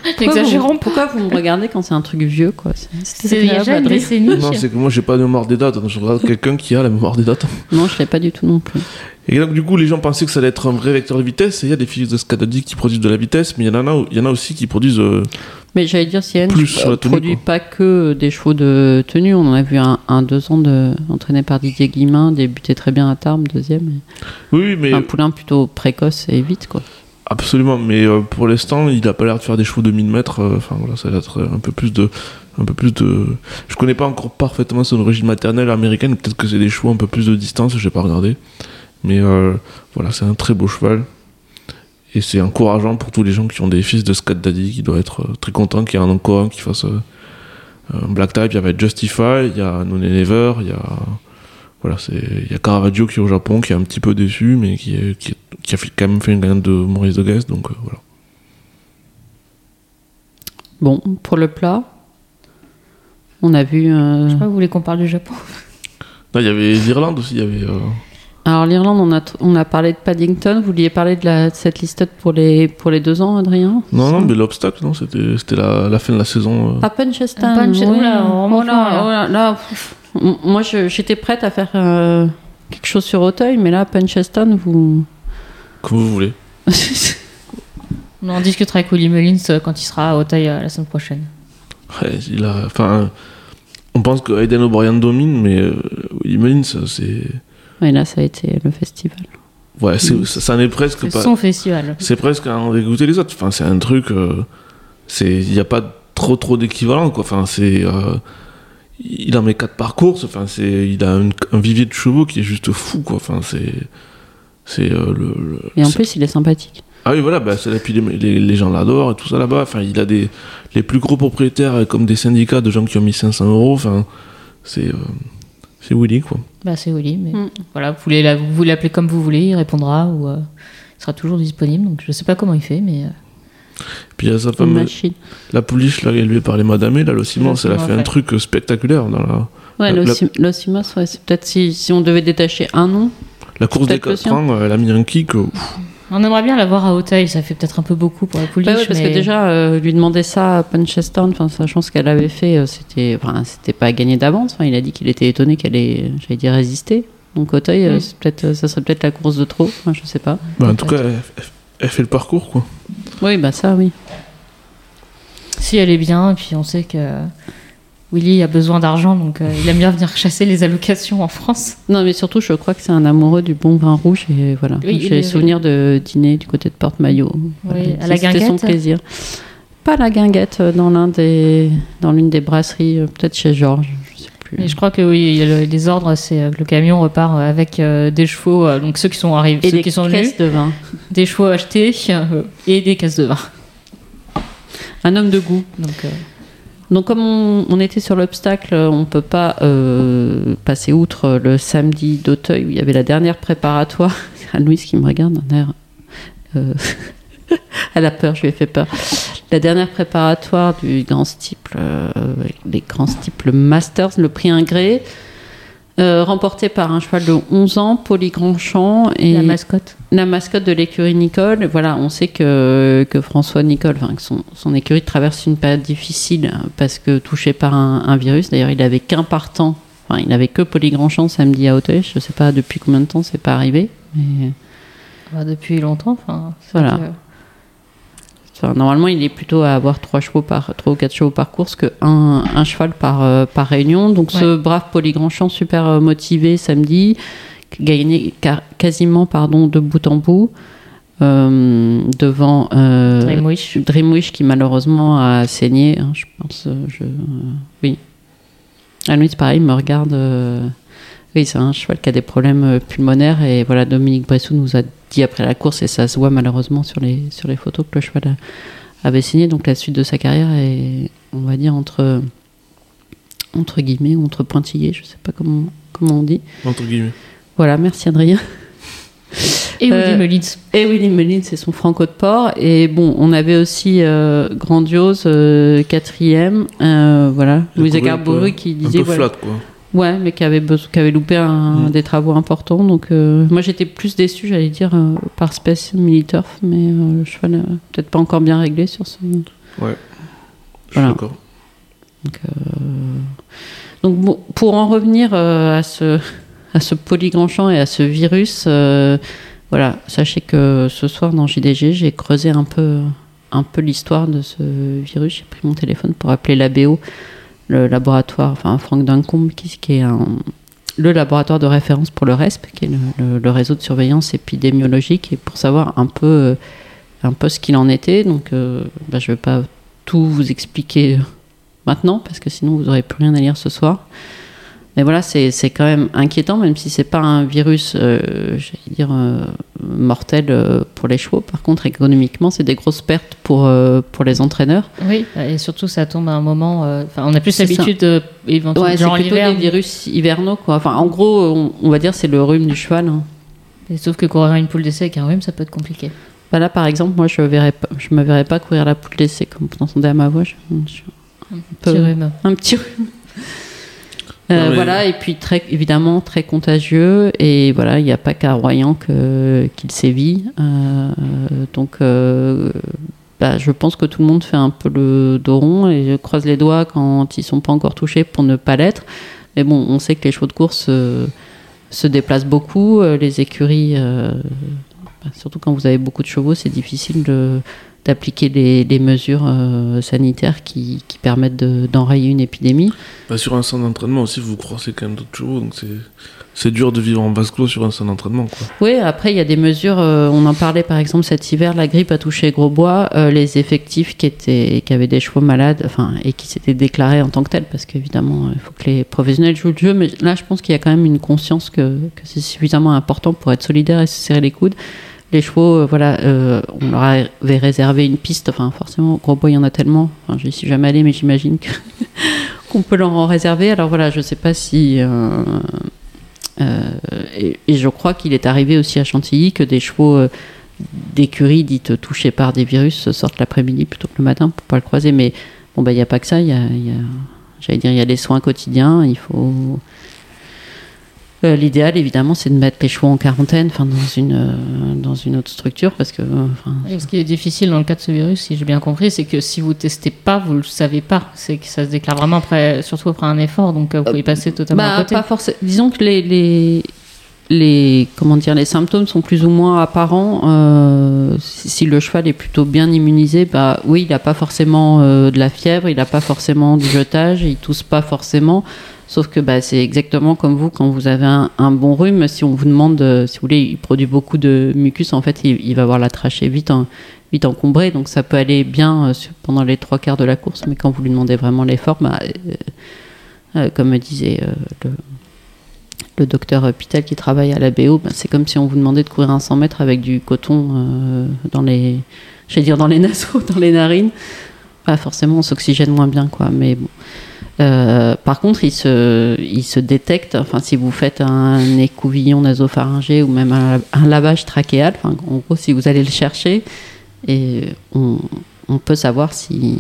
Pourquoi N'exagérons vous- pas. Pourquoi vous me regardez quand c'est un truc vieux, quoi? Déjà une Adrien. décennie. Non, c'est que moi, j'ai pas de mémoire des dates, donc je regarde quelqu'un qui a la mémoire des dates. Non, je l'ai pas du tout non plus. Et donc, du coup, les gens pensaient que ça allait être un vrai vecteur de vitesse, et il y a des fils de Scat Daddy qui produisent de la vitesse, mais il y en a, il y en a aussi qui produisent. euh, Mais j'allais dire, si elle Plus sur la tenue, produit pas que des chevaux de tenue, on en a vu un, un deux ans de, entraîné par Didier Guimin, débuté très bien à Tarbes, deuxième. et Oui, mais. Un poulain plutôt précoce et vite, quoi. Absolument, mais euh, pour l'instant, il a pas l'air de faire des chevaux de 1000 mètres. euh, Enfin voilà, ça va être un peu plus de, un peu plus de. Je connais pas encore parfaitement son origine maternelle américaine. Peut-être que c'est des chevaux un peu plus de distance. J'ai pas regardé, mais euh, voilà, c'est un très beau cheval et c'est encourageant pour tous les gens qui ont des fils de Scat Daddy, qui doivent être euh, très contents qu'il y ait encore un qui fasse un Black Type. Il y avait Justify, il y a No Never, il y a voilà, c'est il y a Caravaggio qui est au Japon, qui est un petit peu déçu, mais qui, est, qui, est- qui a fait, quand même fait une gagnante de Maurice de Guest, donc euh, voilà. Bon, pour le plat, on a vu. euh, Je sais pas, vous voulez qu'on parle du Japon? Non, il y avait l'Irlande aussi, il y avait. euh, Alors l'Irlande, on a, t- on a parlé de Paddington. Vous vouliez parler de, la, de cette liste pour les, pour les deux ans, Adrien? Non, non, mais l'obstacle, non, c'était c'était la, la fin de la saison. euh. À Puncheston. À Punch- oui. oula, on remonte Oh là, oh là, là, pff. Moi, j'étais prête à faire euh, quelque chose sur Auteuil, mais là, Puncheston, vous. Comme vous voulez. On en discutera avec Willy Mullins euh, quand il sera à Auteuil euh, la semaine prochaine. Ouais, il a. Enfin. On pense que Aiden O'Brien domine, mais euh, Willie Mullins, c'est. Oui, là, ça a été le festival. Ouais, c'est- ça, ça en est presque C'est pas. son festival. C'est presque à en dégoûter les autres. Enfin, c'est un truc. euh, c'est Il n'y a pas trop trop d'équivalent, quoi. Enfin, c'est. Il en met 4 par course. Enfin, c'est. Il a un, un vivier de chevaux qui est juste fou, quoi. Enfin, c'est. C'est euh, le. le- Et en plus, il est sympathique. Ah oui, voilà, bah, c'est là, puis les, les- les gens l'adorent et tout ça là-bas. Enfin, il a des les plus gros propriétaires euh, comme des syndicats de gens qui ont mis 500 euros. Enfin, c'est euh, c'est Willy quoi. Bah, c'est Willy, mais Mm. voilà, vous voulez la- vous voulez l'appeler comme vous voulez, il répondra ou euh, il sera toujours disponible. Donc je sais pas comment il fait, mais euh, Puis il y a sa femme, machine. la pouliche là élevée par les madamés, là, l'Ossimance, elle a fait un truc spectaculaire dans la, Ouais, La- l'Ossimos, ouais, c'est peut-être si, si on devait détacher un nom. la course des Peut-être le 4 sien. ans. Elle a mis un kick. euh, ouf. on aimerait bien l'avoir à Auteuil. Ça fait peut-être un peu beaucoup pour la pouliche, Bah ouais, parce mais que déjà, euh, lui demander ça à Puncheston, enfin, sachant ce qu'elle avait fait, euh, c'était, enfin, c'était pas gagné d'avance. Enfin, il a dit qu'il était étonné qu'elle ait, j'allais dire, résisté. Donc Auteuil, euh, Mm. c'est peut-être, ça serait peut-être la course de trop. Je sais pas. Bah, en tout cas. Elle, fait le parcours quoi. Oui, bah ça, oui. si elle est bien, et puis on sait que Willy a besoin d'argent, donc euh, il aime bien venir chasser les allocations en France. Non, mais surtout, je crois que c'est un amoureux du bon vin rouge et voilà. Oui, J'ai il est- souvenir de dîner du côté de Porte-Maillot. Voilà, à la C'était son plaisir. Pas la guinguette euh, dans l'un des, dans l'une des brasseries, euh, peut-être chez Georges, plus. Et je crois que oui, il y a le- les ordres, c'est euh, que le camion repart euh, avec euh, des chevaux, euh, donc ceux qui sont arrivés, Et ceux des qui sont venus, caisses de vin. des chevaux achetés euh, et des caisses de vin. Un homme de goût. Donc euh, Donc comme on, on était sur l'obstacle, on ne peut pas euh, passer outre le samedi d'Auteuil où il y avait la dernière préparatoire. C'est Anne-Louise qui me regarde d'un air... euh, Elle a peur, je lui ai fait peur. La dernière préparatoire du grand steeple, euh, les grands steeple Masters, le prix Ingré, euh, remporté par un cheval de 11 ans, Poli Grandchamp. Et La mascotte. la mascotte de l'écurie Nicole. Voilà, on sait que, que François Nicole, enfin, que son, son écurie traverse une période difficile euh, parce que touché par un, un virus. D'ailleurs, il avait qu'un partant. Enfin, il n'avait que Poli Grandchamp samedi à Hauteuil. Je ne sais pas depuis combien de temps c'est pas arrivé. Mais, Bah, depuis longtemps. Enfin, Voilà. Enfin, normalement, il est plutôt à avoir trois chevaux par trois ou quatre chevaux par course que un, un cheval par, euh, par réunion. Donc, ce brave Poli Grandchamp super euh, motivé samedi, gagné car- quasiment pardon de bout en bout euh, devant. euh, Dreamwish. Dreamwish qui malheureusement a saigné, hein, je pense. Je, oui. Ah, lui, c'est pareil, il me regarde. oui, c'est un cheval qui a des problèmes pulmonaires. Et voilà, Dominique Bressou nous a dit après la course, et ça se voit malheureusement sur les, sur les photos, que le cheval a- avait saigné. Donc la suite de sa carrière est, on va dire, entre, entre guillemets, ou entre pointillés, je sais pas comment, comment on dit. Entre guillemets. Voilà, merci Adrien. Et Euh, Willy Mullins. Et Willy Mullins, c'est son franco de port. Et bon, on avait aussi euh, Grandiose, euh, quatrième. Euh, voilà, Il Louise un peu- qui Un disait. peu voilà. flat, quoi. Ouais, mais qui avait, besoin, qui avait loupé un- Mm. des travaux importants. Donc, euh, moi, j'étais plus déçue, j'allais dire, euh, par Space Militurf. Mais euh, le cheval, euh, peut-être pas encore bien réglé sur ce. Je suis d'accord. Donc, bon, pour en revenir euh, à ce, à ce polygranchamp et à ce virus, euh, voilà, sachez que ce soir dans JDG, j'ai creusé un peu, un peu l'histoire de ce virus. J'ai pris mon téléphone pour appeler l'ABO, le laboratoire, enfin Franck Duncombe, qui, est le laboratoire de référence pour le RESP, qui est le réseau de surveillance épidémiologique, et pour savoir un peu, euh, un peu ce qu'il en était. Donc, euh, bah, je ne vais pas tout vous expliquer maintenant, parce que sinon vous n'aurez plus rien à lire ce soir. Mais voilà, c'est quand même inquiétant, même si c'est pas un virus, euh, j'allais dire, euh, mortel euh, pour les chevaux. Par contre, économiquement, c'est des grosses pertes pour, euh, pour les entraîneurs. Oui, et surtout ça tombe à un moment. Enfin, on a plus l'habitude, éventuellement, Ouais, c'est plutôt des virus hivernaux, quoi. Enfin, en gros, on, on va dire c'est le rhume du cheval. hein. Et Sauf que courir une poule d'essai avec un rhume, ça peut être compliqué. Bah là, par exemple, moi, je je me verrais pas courir la poule d'essai, comme vous entendez à ma voix. je- je- Un petit rhume. un petit rhume. Euh, Voilà, et puis très, évidemment très contagieux, et voilà, il n'y a pas qu'à Royan qu'il sévit. Euh, donc, euh, bah, je pense que tout le monde fait un peu le dos rond, et je croise les doigts quand ils sont pas encore touchés pour ne pas l'être. Mais bon, on sait que les chevaux de course euh, se déplacent beaucoup, euh, les écuries, euh, bah, surtout quand vous avez beaucoup de chevaux, c'est difficile de d'appliquer les mesures euh, sanitaires qui, qui permettent de- d'enrayer une épidémie. Bah, sur un centre d'entraînement aussi, vous croisez quand même d'autres chevaux, donc c'est dur de vivre en vase clos sur un centre d'entraînement. Oui, après, il y a des mesures. euh, on en parlait par exemple cet hiver, la grippe a touché Grosbois. euh, les effectifs qui, étaient, qui avaient des chevaux malades enfin, et qui s'étaient déclarés en tant que tels, parce qu'évidemment, il faut que les professionnels jouent le jeu. Mais là, je pense qu'il y a quand même une conscience que, que c'est suffisamment important pour être solidaire et se serrer les coudes. Les chevaux, euh, voilà, euh, on leur avait réservé une piste. Enfin, forcément, Grosbois, il y en a tellement. Enfin, je n'y suis jamais allé, mais j'imagine qu'on peut leur en réserver. Alors voilà, je ne sais pas si. euh, et, je crois qu'il est arrivé aussi à Chantilly que des chevaux d'écurie dites touchés par des virus sortent l'après-midi plutôt que le matin pour pas le croiser. Mais bon, bah, il n'y a pas que ça. Il y a, y a- j'allais dire, il y a les soins quotidiens. Il faut. Euh, L'idéal, évidemment, c'est de mettre les chevaux en quarantaine, enfin dans une euh, dans une autre structure, parce que, euh, Et ce qui est difficile dans le cas de ce virus, si j'ai bien compris, c'est que si vous testez pas, vous le savez pas. C'est que ça se déclare vraiment après, surtout après un effort, donc vous pouvez passer totalement à Bah, côté. pas forcément. Disons que les, les, les, comment dire, les symptômes sont plus ou moins apparents. Euh, si, si le cheval est plutôt bien immunisé, bah, oui, il n'a pas forcément euh, de la fièvre, il n'a pas forcément du jetage, il tousse pas forcément. Sauf que bah, c'est exactement comme vous quand vous avez un, bon rhume. Si on vous demande, euh, si vous voulez, il produit beaucoup de mucus, en fait, il, va avoir la trachée vite, vite encombrée. Donc ça peut aller bien euh, pendant les trois quarts de la course, mais quand vous lui demandez vraiment l'effort, bah, euh, comme me disait le, docteur Pitel qui travaille à la BO, bah, c'est comme si on vous demandait de courir un 100 mètres avec du coton dans les, dire dans les naseaux, dans les narines. Pas forcément, on s'oxygène moins bien, quoi. Mais bon. Euh, par contre, il se, il se détecte, enfin, si vous faites un écouvillon nasopharyngé ou même un, un lavage trachéal, enfin, en gros, si vous allez le chercher, et on, on peut savoir si,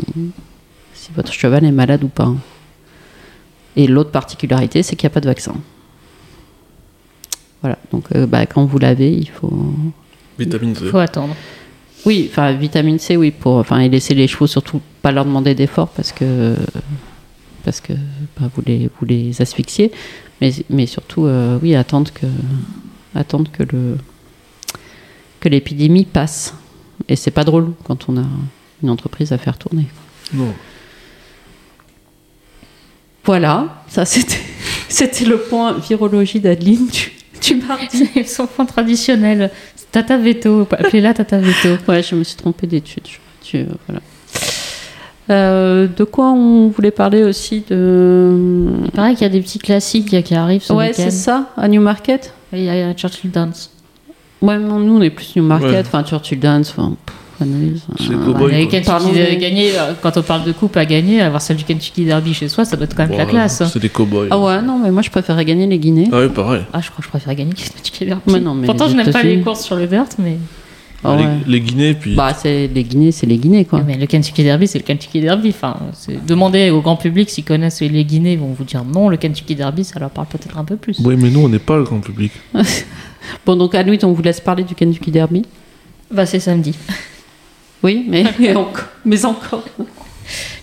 si votre cheval est malade ou pas. Et l'autre particularité, c'est qu'il n'y a pas de vaccin. Voilà, donc euh, bah, quand vous l'avez, il faut. Vitamine C. Il faut attendre. Oui, enfin, vitamine C, oui, pour. Enfin, et laisser les chevaux surtout pas leur demander d'efforts parce que. Parce que bah, vous, les, vous les asphyxiez. Mais, mais surtout, euh, oui, attendre que, attendre que le que l'épidémie passe. Et c'est pas drôle quand on a une entreprise à faire tourner. Non. Voilà, ça c'était c'était le point virologie d'Adeline. Tu, tu mardi. Son point traditionnel. Tata Veto. Appelez-la Tata Veto. Ouais, je me suis trompée d'études. je- tu- voilà. Euh, de quoi on voulait parler aussi de. Pareil qu'il y a des petits classiques qui arrivent ce Ouais, c'est ça, à Newmarket. Il y a Churchill Dance. Ouais, mais nous on est plus Newmarket, Ouais. enfin Churchill Dance, enfin. analyse, C'est euh, Cowboy, les. Kentucky de- gagner, quand on parle de coupe à gagner, avoir celle du Kentucky Derby chez soi, ça doit être quand même la classe. C'est des cow-boys. Ah ouais, non, mais moi je préférais gagner les Guinées. Ah ouais, pareil. Ah, je crois que je préfère gagner que Kentucky Derby. Mais non, mais Pourtant, les je n'aime pas les courses sur le dirt, mais. Ah les, ouais. les Guinées, puis. Bah, c'est les Guinées, c'est les Guinées quoi. Mais le Kentucky Derby, c'est le Kentucky Derby. Enfin, demandez au grand public s'ils connaissent les Guinées, ils vont vous dire non. Le Kentucky Derby, ça leur parle peut-être un peu plus. Oui, mais nous, on n'est pas le grand public. Bon, donc Louis, on vous laisse parler du Kentucky Derby. Bah, c'est samedi. Oui, mais, mais encore.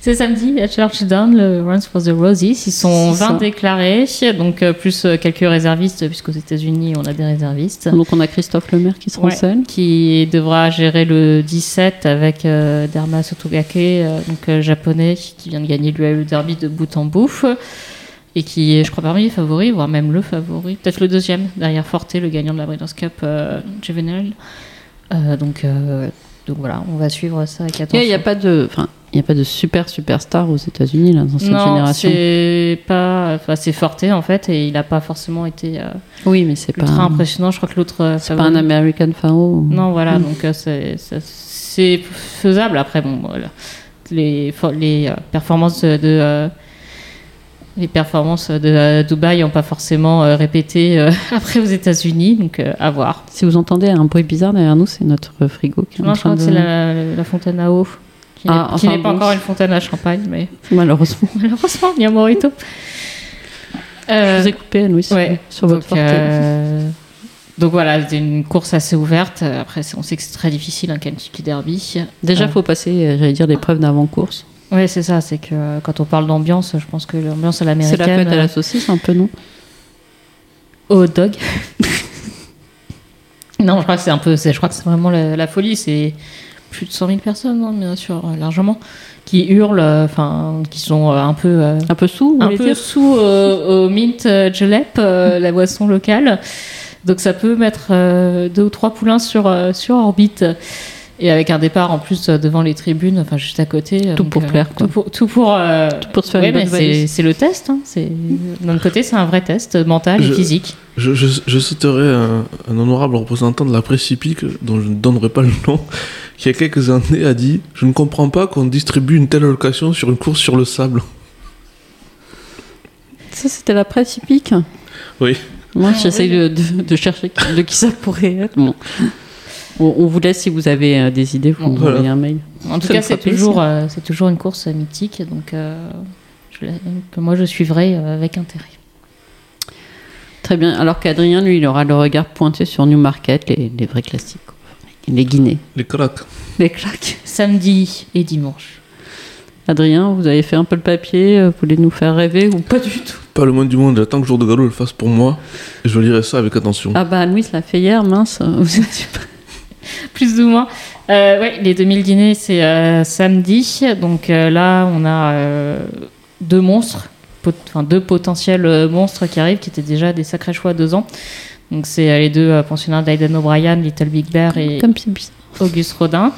C'est samedi à Churchdown, le Runs for the Roses. Ils sont C'est 20 ça. déclarés, donc euh, plus euh, quelques réservistes, puisqu'aux États-Unis, on a des réservistes. Donc on a Christophe Lemaire qui se Ouais, renseigne. qui devra gérer le 17 avec euh, Derma Sotogake, euh, donc euh, japonais, qui vient de gagner le derby de bout en bouffe. Et qui est, je crois, parmi les favoris, voire même le favori. Peut-être le deuxième, derrière Forte, le gagnant de la Breeders' Cup Juvenile. Donc, donc voilà, on va suivre ça avec Il attention. n'y a, pas de, enfin, il y a pas de super superstar aux États-Unis là dans cette non, génération. c'est pas, enfin c'est Forte en fait, et il n'a pas forcément été euh, Oui, mais c'est pas, impressionnant. Je crois que l'autre, euh, c'est pas un American Pharaoh. Non, voilà, Mm. donc euh, c'est c'est faisable. Après, bon, voilà. les, fo- les euh, performances de euh, les performances de euh, Dubaï n'ont pas forcément euh, répété euh, après aux États-Unis, donc euh, à voir. Si vous entendez un bruit bizarre derrière nous, c'est notre frigo qui est en Non, je train crois que de... c'est la, la fontaine à eau, qui n'est Ah, enfin, pas encore une fontaine à champagne, mais Malheureusement. malheureusement, il y a Morito. Euh, Je vous ai coupé, Louis, sur, ouais, sur votre donc, euh, donc voilà, c'est une course assez ouverte. Après, on sait que c'est très difficile un Kentucky Derby. Déjà, euh, faut passer, euh, j'allais dire, l'épreuve d'avant-course. Ouais, c'est ça. C'est que euh, quand on parle d'ambiance, je pense que l'ambiance à C'est la l'américaine. fête à euh, la saucisse, un peu, non au hot dog. non, je crois que c'est un peu. Je crois que c'est vraiment la, la folie. C'est plus de 100 000 personnes, hein, bien sûr, euh, largement, qui hurlent, euh, enfin, qui sont euh, un peu. Un peu sous, un peu sous au mint julep, euh, la boisson locale. Donc ça peut mettre deux ou trois poulains sur, sur orbite. Et avec un départ en plus euh, devant les tribunes, enfin juste à côté. euh, Tout donc, pour euh, plaire, quoi. Tout pour, tout pour, euh, pour se faire ouais, une bonne mais c'est le test. Hein. D'un autre côté, c'est un vrai test mental et Je- physique. Je, je, je citerai un, un honorable représentant de la presse hippique, dont je ne donnerai pas le nom, qui il y a quelques années a dit Je ne comprends pas qu'on distribue une telle allocation sur une course sur le sable. Ça, c'était la presse hippique Oui. Moi, Ah, j'essaye de, de- de chercher de qui ça pourrait être. Bon. On, on vous laisse si vous avez euh, des idées, vous Bon, nous voilà. envoyez un mail. En tout cas, c'est toujours, euh, c'est toujours une course mythique, donc euh, je que moi je suivrai euh, avec intérêt. Très bien. Alors qu'Adrien, lui, il aura le regard pointé sur Newmarket, les, les vrais classiques. Les Guinées, Les craques. les claques. Samedi et dimanche. Adrien, vous avez fait un peu le papier, vous voulez nous faire rêver ou pas du tout? Pas le moins du monde, j'attends que Jour de Galop le fasse pour moi, et je lirai ça avec attention. Ah bah, Louis l'a fait hier, mince. Vous étiez pas- Plus ou moins. Euh, ouais, les 2000 dîners, c'est euh, samedi. Donc euh, là, on a euh, deux monstres, pot- enfin deux potentiels monstres qui arrivent, qui étaient déjà des sacrés choix à deux ans. Donc c'est les deux pensionnaires d'Aiden O'Brien, Little Big Bear et Comme. Auguste Rodin.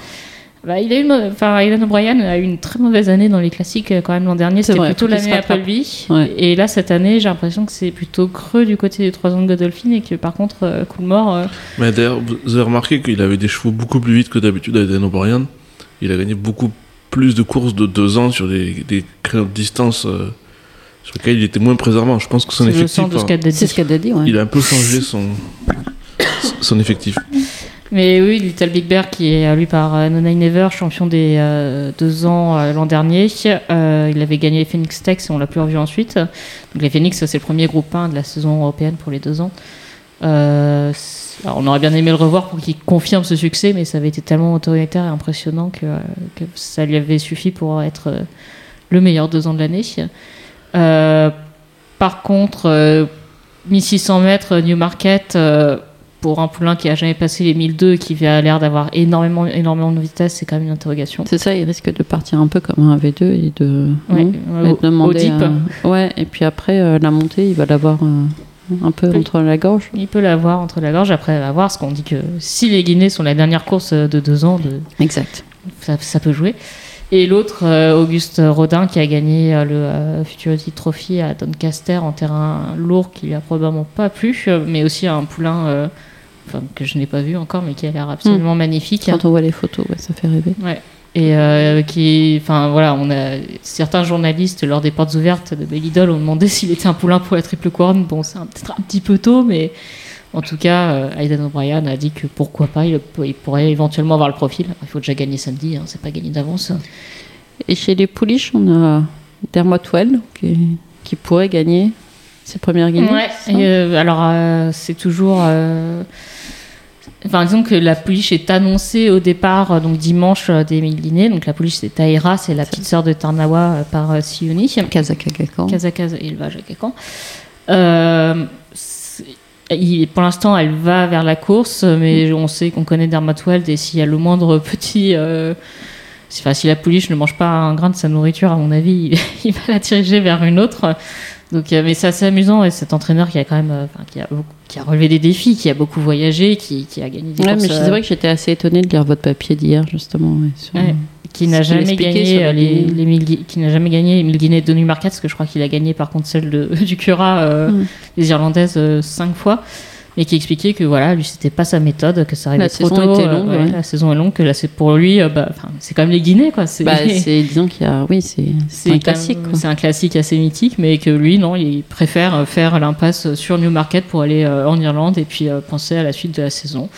Bah, il a eu, une- enfin, Aidan O'Brien a eu une très mauvaise année dans les classiques euh, quand même l'an dernier. C'est C'était plutôt l'année. Appleby. Ouais. Et là, cette année, j'ai l'impression que c'est plutôt creux du côté des trois ans de Godolphin et que par contre, euh, coup de mort. euh, Mais d'ailleurs, vous avez remarqué qu'il avait des chevaux beaucoup plus vite que d'habitude à Eden O'Brien. Il a gagné beaucoup plus de courses de deux ans sur des, des créneaux de distance euh, sur lesquels il était moins préservant. Je pense que son effectif. ce hein, qu'a dit. C'est ce qu'elle a dit, ouais. il a un peu changé son, son effectif. Mais oui, Little Big Bear qui est lui par euh, No Nine Never, champion des euh, deux ans euh, l'an dernier. Euh, il avait gagné les Phoenix Tex et on l'a plus revu ensuite. Donc les Phoenix, c'est le premier groupe 1 de la saison européenne pour les deux ans. Euh, on aurait bien aimé le revoir pour qu'il confirme ce succès, mais ça avait été tellement autoritaire et impressionnant que, euh, que ça lui avait suffi pour être euh, le meilleur deux ans de l'année. Euh, par contre, euh, 1600 mètres Newmarket, euh, pour un poulain qui a jamais passé les 1002 et qui a l'air d'avoir énormément, énormément de vitesse, c'est quand même une interrogation. C'est ça, il risque de partir un peu comme un V2 et de, Ouais, euh, Et de demander à- Ouais, et puis après, euh, la montée, il va l'avoir euh, un peu entre la gorge. Il peut l'avoir entre la gorge. Après, à voir, parce qu'on dit que si les Guinées sont la dernière course de deux ans, de, Exact. ça, ça peut jouer. Et l'autre, Auguste Rodin, qui a gagné le Futurity Trophy à Doncaster en terrain lourd, qui lui a probablement pas plu, mais aussi un poulain enfin, que je n'ai pas vu encore, mais qui a l'air absolument magnifique. Quand on voit les photos, ouais, ça fait rêver. Ouais. Et euh, qui, enfin voilà, on a certains journalistes lors des portes ouvertes de Bellidol ont demandé s'il était un poulain pour la triple couronne. Bon, c'est peut-être un petit peu tôt, mais en tout cas, euh, Aidan O'Brien a dit que pourquoi pas, il, il pourrait éventuellement avoir le profil. Il faut déjà gagner samedi, hein, c'est pas gagné d'avance. Et chez les pouliches, on a Dermot Well qui, qui pourrait gagner ses premières guinées. Ouais. c'est ça et, euh, alors euh, c'est toujours. euh, Enfin, disons que la pouliche est annoncée au départ, euh, donc dimanche euh, des mille guinées. Donc la pouliche c'est Taïra, c'est la petite sœur de Tarnawa euh, par euh, Sioni. Kazakagakan. Kazakaz élevage à Kakan. Euh, c'est- il- pour l'instant, elle va vers la course, mais on sait qu'on connaît Dermatweld et s'il y a le moindre petit. euh, si- enfin, si la pouliche ne mange pas un grain de sa nourriture, à mon avis, il, il va la diriger vers une autre. Donc, euh, mais c'est assez amusant et cet entraîneur qui a quand même, euh, qui a, beaucoup- qui a relevé des défis, qui a beaucoup voyagé, qui, qui a gagné des Ouais, courses, mais euh, c'est vrai que j'étais assez étonnée de lire votre papier d'hier, justement. ouais, sur- Ouais. qui n'a jamais gagné euh, les mille qui n'a jamais gagné les 1000 Guinées de Newmarket parce que je crois qu'il a gagné par contre celle de, du Cura euh, Mm. les Irlandaises euh, cinq fois mais qui expliquait que voilà lui c'était pas sa méthode que ça arrivait La trop saison tôt était euh, longue, ouais, ouais. la saison est longue que là c'est pour lui euh, bah, c'est quand même les Guinées quoi c'est Bah, c'est disons qu'il y a, oui, c'est un classique. c'est un classique assez mythique mais que lui non il préfère euh, faire l'impasse sur Newmarket pour aller en Irlande et puis penser à la suite de la saison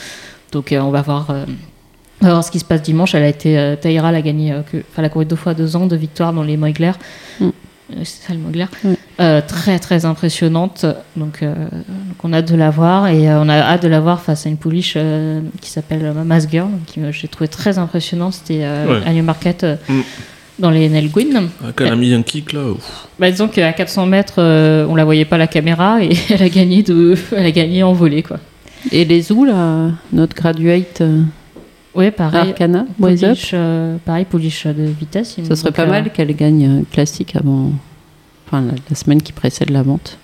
donc on va voir voir ce qui se passe dimanche. Elle a été, euh, Taïra a gagné, euh, que, enfin, elle a couru deux fois deux ans de victoire dans les Moigler. Mm. Euh, C'est ça le Moigler. Ouais. Euh, très très impressionnante. Donc, euh, donc on a hâte de la voir et euh, on a hâte de la voir face à une pouliche euh, qui s'appelle Mamas Girl, qui euh, j'ai trouvé très impressionnante. C'était euh, Ouais. à Newmarket euh, Mm. dans les Nelguin. Quand elle a mis un kick là, ouf. Bah, disons qu'à 400 mètres, euh, on la voyait pas à la caméra et elle a gagné de, elle a gagné en volée quoi. Et les là, notre graduate euh, Ouais, pareil. Arcana, Pouliche, euh, pareil, pouliche de vitesse. il ce serait pas euh, mal qu'elle gagne euh, classique avant. Enfin, la, la semaine qui précède la vente.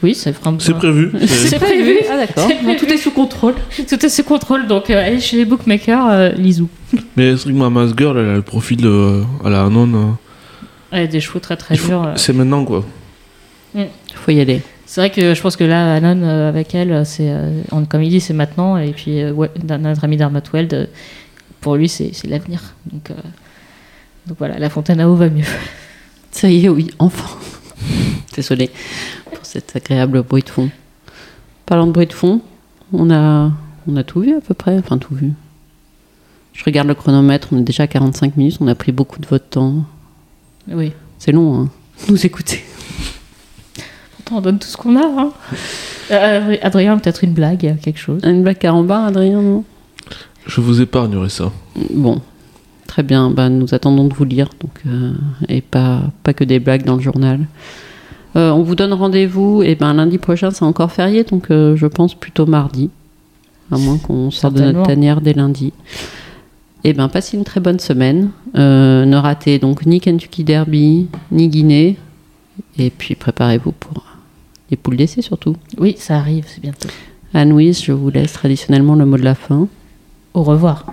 Oui, c'est vraiment. C'est prévu. c'est- prévu. Ah, d'accord. Tout est sous contrôle. Tout est sous contrôle, donc euh, allez chez les bookmakers, euh, Lizou. Mais c'est vrai que ma Mass Girl, elle a le profil euh, à la Anon. euh, Elle a des chevaux très très il faut- durs. euh. C'est maintenant quoi. faut y aller. C'est vrai que je pense que là, Anon, euh, avec elle, c'est, euh, on- comme il dit, c'est maintenant. Et puis, euh, ouais, notre ami Darmatweld, euh, pour lui, c'est, c'est l'avenir. Donc, euh, donc voilà, la fontaine à eau va mieux. Ça y est, oui, enfin. Désolée pour cet agréable bruit de fond. Parlant de bruit de fond, on a, on a tout vu à peu près. Enfin, tout vu. Je regarde le chronomètre, on est déjà à 45 minutes, on a pris beaucoup de votre temps. Oui. C'est long, hein. Nous écouter. On donne tout ce qu'on a. Hein. Euh, Adrien, peut-être une blague, quelque chose. Une blague carambar, Adrien, non? Je vous épargnerai ça. Bon, très bien. Bah, nous attendons de vous lire, donc, euh, et pas, pas que des blagues dans le journal. Euh, on vous donne rendez-vous, et ben lundi prochain, c'est encore férié, donc euh, je pense plutôt mardi, à moins qu'on sorte de notre tanière dès lundi. Et ben passez une très bonne semaine. Euh, ne ratez donc ni Kentucky Derby, ni Guinée, et puis préparez-vous pour les poules d'essai surtout. Oui, ça arrive, c'est bientôt. Anne-Louise, je vous laisse traditionnellement le mot de la fin. Au revoir.